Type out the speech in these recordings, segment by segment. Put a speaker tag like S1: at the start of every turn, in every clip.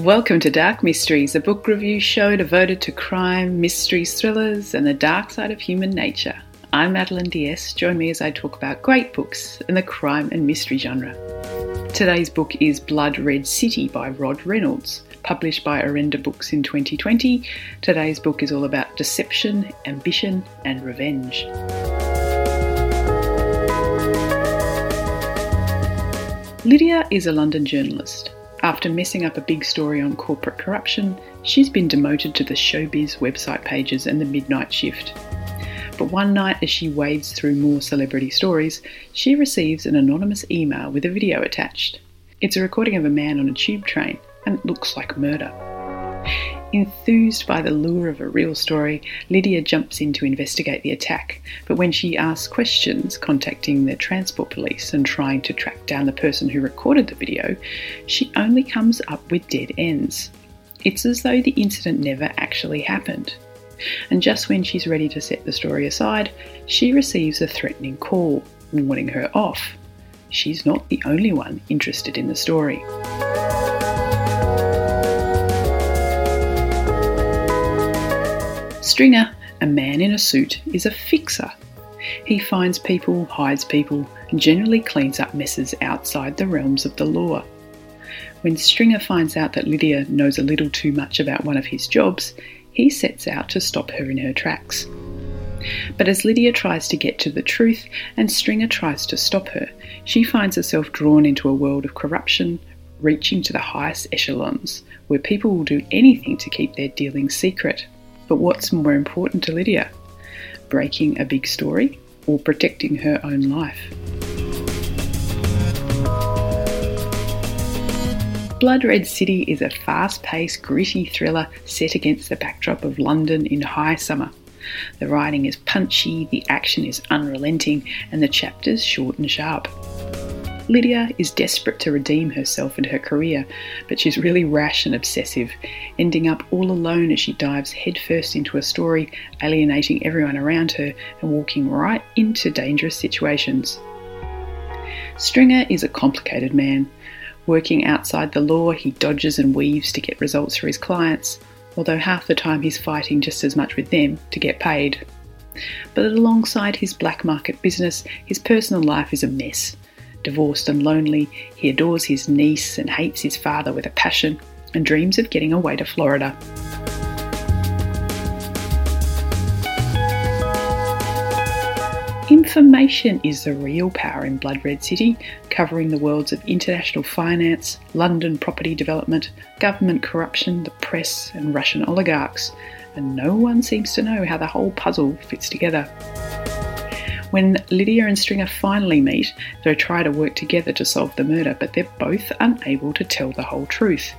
S1: Welcome to Dark Mysteries, a book review show devoted to crime, mysteries, thrillers, and the dark side of human nature. I'm Madeline Diaz. Join me as I talk about great books in the crime and mystery genre. Today's book is Blood Red City by Rod Reynolds, published by Orenda Books in 2020. Today's book is all about deception, ambition, and revenge. Lydia is a London journalist. After messing up a big story on corporate corruption, she's been demoted to the showbiz website pages and the midnight shift. But one night, as she wades through more celebrity stories, she receives an anonymous email with a video attached. It's a recording of a man on a tube train, and it looks like murder. Enthused by the lure of a real story, Lydia jumps in to investigate the attack. But when she asks questions, contacting the transport police and trying to track down the person who recorded the video, she only comes up with dead ends. It's as though the incident never actually happened. And just when she's ready to set the story aside, she receives a threatening call, warning her off. She's not the only one interested in the story. Stringer, a man in a suit, is a fixer. He finds people, hides people, and generally cleans up messes outside the realms of the law. When Stringer finds out that Lydia knows a little too much about one of his jobs, he sets out to stop her in her tracks. But as Lydia tries to get to the truth and Stringer tries to stop her, she finds herself drawn into a world of corruption, reaching to the highest echelons, where people will do anything to keep their dealings secret. But what's more important to Lydia? Breaking a big story or protecting her own life? Blood Red City is a fast paced, gritty thriller set against the backdrop of London in high summer. The writing is punchy, the action is unrelenting, and the chapters short and sharp. Lydia is desperate to redeem herself and her career, but she's really rash and obsessive, ending up all alone as she dives headfirst into a story, alienating everyone around her and walking right into dangerous situations. Stringer is a complicated man. Working outside the law, he dodges and weaves to get results for his clients, although half the time he's fighting just as much with them to get paid. But alongside his black market business, his personal life is a mess. Divorced and lonely, he adores his niece and hates his father with a passion and dreams of getting away to Florida. Information is the real power in Blood Red City, covering the worlds of international finance, London property development, government corruption, the press, and Russian oligarchs, and no one seems to know how the whole puzzle fits together. When Lydia and Stringer finally meet, they try to work together to solve the murder, but they're both unable to tell the whole truth.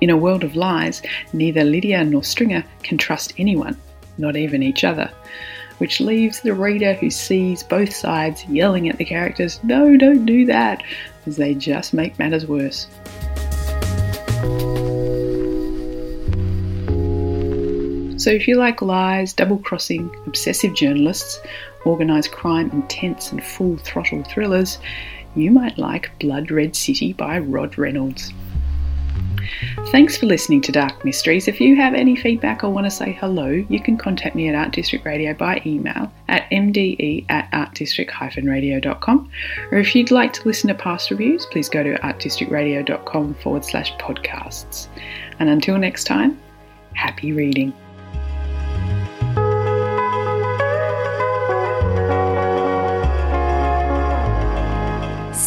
S1: In a world of lies, neither Lydia nor Stringer can trust anyone, not even each other, which leaves the reader who sees both sides yelling at the characters, No, don't do that, as they just make matters worse. So, if you like lies, double crossing, obsessive journalists, organised crime, intense and full throttle thrillers, you might like Blood Red City by Rod Reynolds. Thanks for listening to Dark Mysteries. If you have any feedback or want to say hello, you can contact me at Art District Radio by email at mde at artdistrict-radio.com. Or if you'd like to listen to past reviews, please go to artdistrictradio.com forward slash podcasts. And until next time, happy reading.